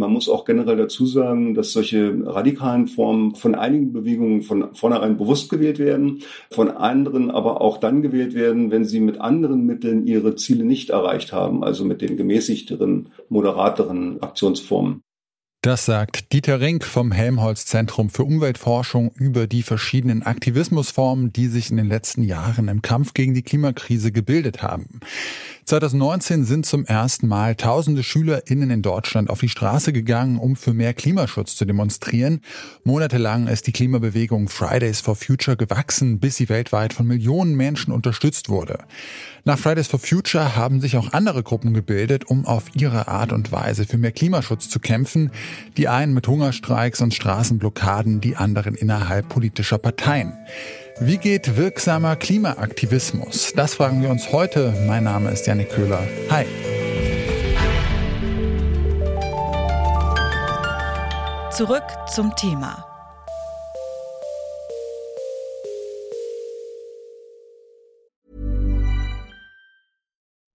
Man muss auch generell dazu sagen, dass solche radikalen Formen von einigen Bewegungen von vornherein bewusst gewählt werden, von anderen aber auch dann gewählt werden, wenn sie mit anderen Mitteln ihre Ziele nicht erreicht haben, also mit den gemäßigteren, moderateren Aktionsformen. Das sagt Dieter Rink vom Helmholtz Zentrum für Umweltforschung über die verschiedenen Aktivismusformen, die sich in den letzten Jahren im Kampf gegen die Klimakrise gebildet haben. 2019 sind zum ersten Mal tausende SchülerInnen in Deutschland auf die Straße gegangen, um für mehr Klimaschutz zu demonstrieren. Monatelang ist die Klimabewegung Fridays for Future gewachsen, bis sie weltweit von Millionen Menschen unterstützt wurde. Nach Fridays for Future haben sich auch andere Gruppen gebildet, um auf ihre Art und Weise für mehr Klimaschutz zu kämpfen. Die einen mit Hungerstreiks und Straßenblockaden, die anderen innerhalb politischer Parteien. Wie geht wirksamer Klimaaktivismus? Das fragen wir uns heute. Mein Name ist Janik Köhler. Hi. Zurück zum Thema.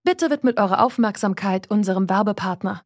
Bitte widmet eure Aufmerksamkeit unserem Werbepartner.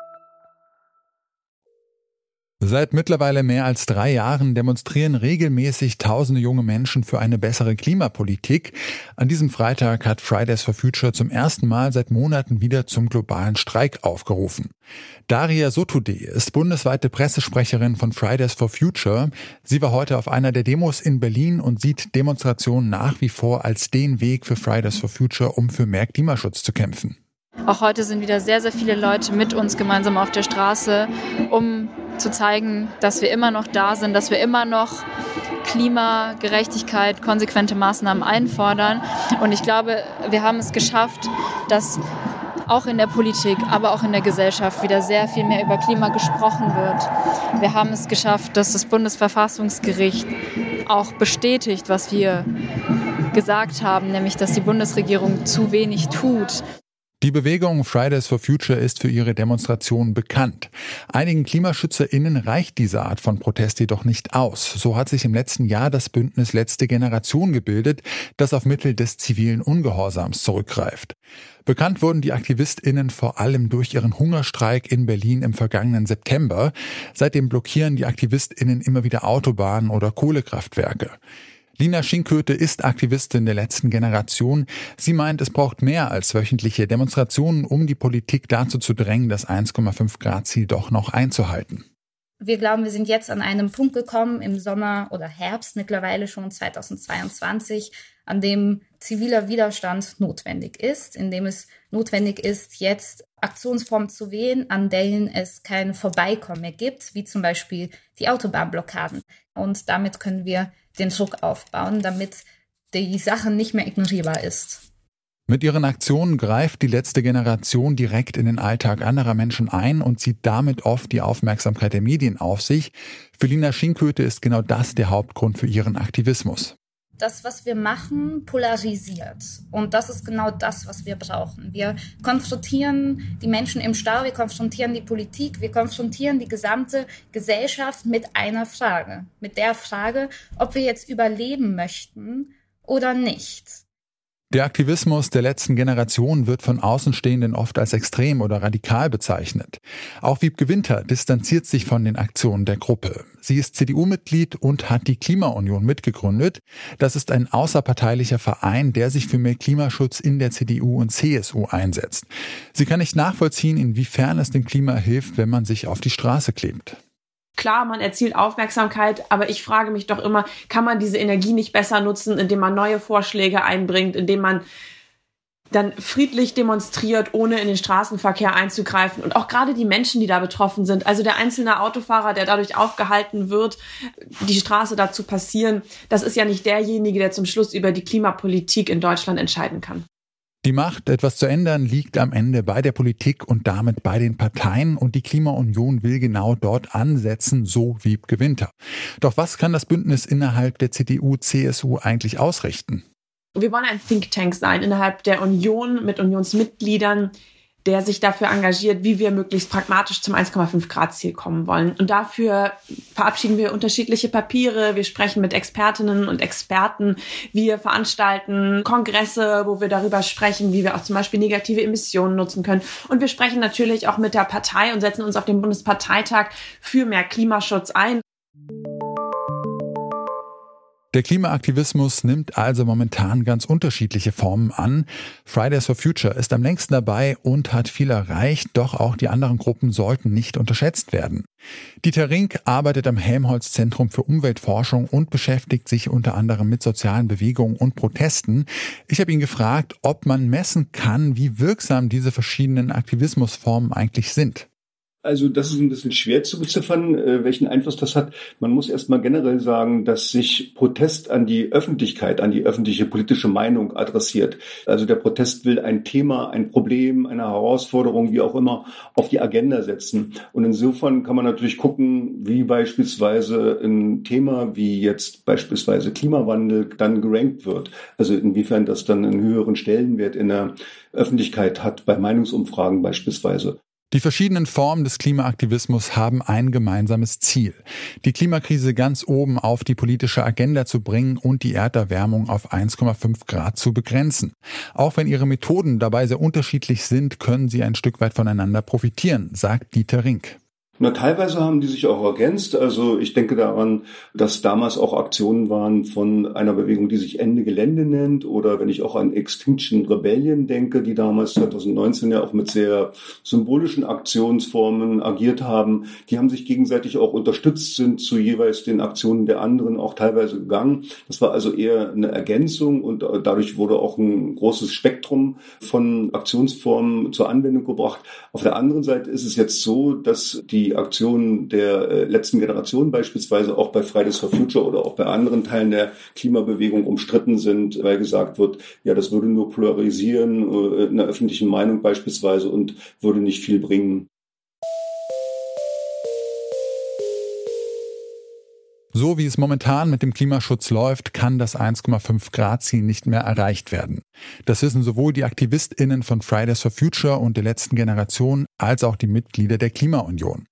Seit mittlerweile mehr als drei Jahren demonstrieren regelmäßig tausende junge Menschen für eine bessere Klimapolitik. An diesem Freitag hat Fridays for Future zum ersten Mal seit Monaten wieder zum globalen Streik aufgerufen. Daria Sotude ist bundesweite Pressesprecherin von Fridays for Future. Sie war heute auf einer der Demos in Berlin und sieht Demonstrationen nach wie vor als den Weg für Fridays for Future, um für mehr Klimaschutz zu kämpfen. Auch heute sind wieder sehr, sehr viele Leute mit uns gemeinsam auf der Straße, um zu zeigen, dass wir immer noch da sind, dass wir immer noch Klimagerechtigkeit, konsequente Maßnahmen einfordern. Und ich glaube, wir haben es geschafft, dass auch in der Politik, aber auch in der Gesellschaft wieder sehr viel mehr über Klima gesprochen wird. Wir haben es geschafft, dass das Bundesverfassungsgericht auch bestätigt, was wir gesagt haben, nämlich dass die Bundesregierung zu wenig tut. Die Bewegung Fridays for Future ist für ihre Demonstrationen bekannt. Einigen KlimaschützerInnen reicht diese Art von Protest jedoch nicht aus. So hat sich im letzten Jahr das Bündnis Letzte Generation gebildet, das auf Mittel des zivilen Ungehorsams zurückgreift. Bekannt wurden die AktivistInnen vor allem durch ihren Hungerstreik in Berlin im vergangenen September. Seitdem blockieren die AktivistInnen immer wieder Autobahnen oder Kohlekraftwerke. Lina Schinköte ist Aktivistin der letzten Generation. Sie meint, es braucht mehr als wöchentliche Demonstrationen, um die Politik dazu zu drängen, das 1,5 Grad Ziel doch noch einzuhalten. Wir glauben, wir sind jetzt an einem Punkt gekommen im Sommer oder Herbst mittlerweile schon 2022, an dem ziviler Widerstand notwendig ist, in dem es notwendig ist, jetzt Aktionsformen zu wählen, an denen es kein Vorbeikommen mehr gibt, wie zum Beispiel die Autobahnblockaden. Und damit können wir den Druck aufbauen, damit die Sache nicht mehr ignorierbar ist. Mit ihren Aktionen greift die letzte Generation direkt in den Alltag anderer Menschen ein und zieht damit oft die Aufmerksamkeit der Medien auf sich. Für Lina Schinköte ist genau das der Hauptgrund für ihren Aktivismus das, was wir machen, polarisiert. Und das ist genau das, was wir brauchen. Wir konfrontieren die Menschen im Stau, wir konfrontieren die Politik, wir konfrontieren die gesamte Gesellschaft mit einer Frage. Mit der Frage, ob wir jetzt überleben möchten oder nicht. Der Aktivismus der letzten Generation wird von Außenstehenden oft als extrem oder radikal bezeichnet. Auch Wiebke Winter distanziert sich von den Aktionen der Gruppe. Sie ist CDU-Mitglied und hat die Klimaunion mitgegründet. Das ist ein außerparteilicher Verein, der sich für mehr Klimaschutz in der CDU und CSU einsetzt. Sie kann nicht nachvollziehen, inwiefern es dem Klima hilft, wenn man sich auf die Straße klebt. Klar, man erzielt Aufmerksamkeit, aber ich frage mich doch immer, kann man diese Energie nicht besser nutzen, indem man neue Vorschläge einbringt, indem man dann friedlich demonstriert, ohne in den Straßenverkehr einzugreifen. Und auch gerade die Menschen, die da betroffen sind, also der einzelne Autofahrer, der dadurch aufgehalten wird, die Straße dazu passieren, das ist ja nicht derjenige, der zum Schluss über die Klimapolitik in Deutschland entscheiden kann. Die Macht, etwas zu ändern, liegt am Ende bei der Politik und damit bei den Parteien und die Klimaunion will genau dort ansetzen, so wie Gewinter. Doch was kann das Bündnis innerhalb der CDU-CSU eigentlich ausrichten? Wir wollen ein Think Tank sein innerhalb der Union mit Unionsmitgliedern, der sich dafür engagiert, wie wir möglichst pragmatisch zum 1,5 Grad Ziel kommen wollen. Und dafür verabschieden wir unterschiedliche Papiere. Wir sprechen mit Expertinnen und Experten. Wir veranstalten Kongresse, wo wir darüber sprechen, wie wir auch zum Beispiel negative Emissionen nutzen können. Und wir sprechen natürlich auch mit der Partei und setzen uns auf dem Bundesparteitag für mehr Klimaschutz ein. Der Klimaaktivismus nimmt also momentan ganz unterschiedliche Formen an. Fridays for Future ist am längsten dabei und hat viel erreicht, doch auch die anderen Gruppen sollten nicht unterschätzt werden. Dieter Rink arbeitet am Helmholtz Zentrum für Umweltforschung und beschäftigt sich unter anderem mit sozialen Bewegungen und Protesten. Ich habe ihn gefragt, ob man messen kann, wie wirksam diese verschiedenen Aktivismusformen eigentlich sind. Also das ist ein bisschen schwer zu beziffern, äh, welchen Einfluss das hat. Man muss erstmal generell sagen, dass sich Protest an die Öffentlichkeit, an die öffentliche politische Meinung adressiert. Also der Protest will ein Thema, ein Problem, eine Herausforderung, wie auch immer, auf die Agenda setzen. Und insofern kann man natürlich gucken, wie beispielsweise ein Thema wie jetzt beispielsweise Klimawandel dann gerankt wird. Also inwiefern das dann einen höheren Stellenwert in der Öffentlichkeit hat, bei Meinungsumfragen beispielsweise. Die verschiedenen Formen des Klimaaktivismus haben ein gemeinsames Ziel, die Klimakrise ganz oben auf die politische Agenda zu bringen und die Erderwärmung auf 1,5 Grad zu begrenzen. Auch wenn ihre Methoden dabei sehr unterschiedlich sind, können sie ein Stück weit voneinander profitieren, sagt Dieter Rink. Na, teilweise haben die sich auch ergänzt. Also ich denke daran, dass damals auch Aktionen waren von einer Bewegung, die sich Ende Gelände nennt. Oder wenn ich auch an Extinction Rebellion denke, die damals 2019 ja auch mit sehr symbolischen Aktionsformen agiert haben. Die haben sich gegenseitig auch unterstützt, sind zu jeweils den Aktionen der anderen auch teilweise gegangen. Das war also eher eine Ergänzung und dadurch wurde auch ein großes Spektrum von Aktionsformen zur Anwendung gebracht. Auf der anderen Seite ist es jetzt so, dass die die Aktionen der äh, letzten Generation beispielsweise auch bei Fridays for Future oder auch bei anderen Teilen der Klimabewegung umstritten sind, weil gesagt wird, ja, das würde nur polarisieren äh, in der öffentlichen Meinung beispielsweise und würde nicht viel bringen. So wie es momentan mit dem Klimaschutz läuft, kann das 1,5 Grad Ziel nicht mehr erreicht werden. Das wissen sowohl die Aktivistinnen von Fridays for Future und der letzten Generation als auch die Mitglieder der Klimaunion.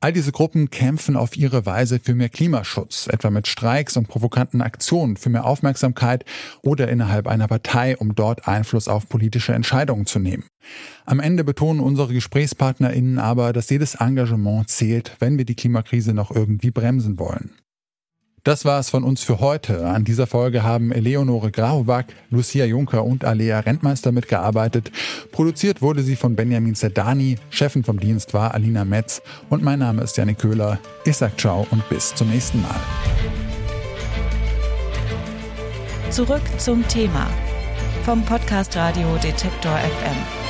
All diese Gruppen kämpfen auf ihre Weise für mehr Klimaschutz, etwa mit Streiks und provokanten Aktionen für mehr Aufmerksamkeit oder innerhalb einer Partei, um dort Einfluss auf politische Entscheidungen zu nehmen. Am Ende betonen unsere Gesprächspartnerinnen aber, dass jedes Engagement zählt, wenn wir die Klimakrise noch irgendwie bremsen wollen. Das war es von uns für heute. An dieser Folge haben Eleonore Grauwag, Lucia Juncker und Alea Rentmeister mitgearbeitet. Produziert wurde sie von Benjamin Zerdani, Chefin vom Dienst war Alina Metz und mein Name ist Janik Köhler. Ich sag ciao und bis zum nächsten Mal. Zurück zum Thema vom Podcast Radio Detektor FM.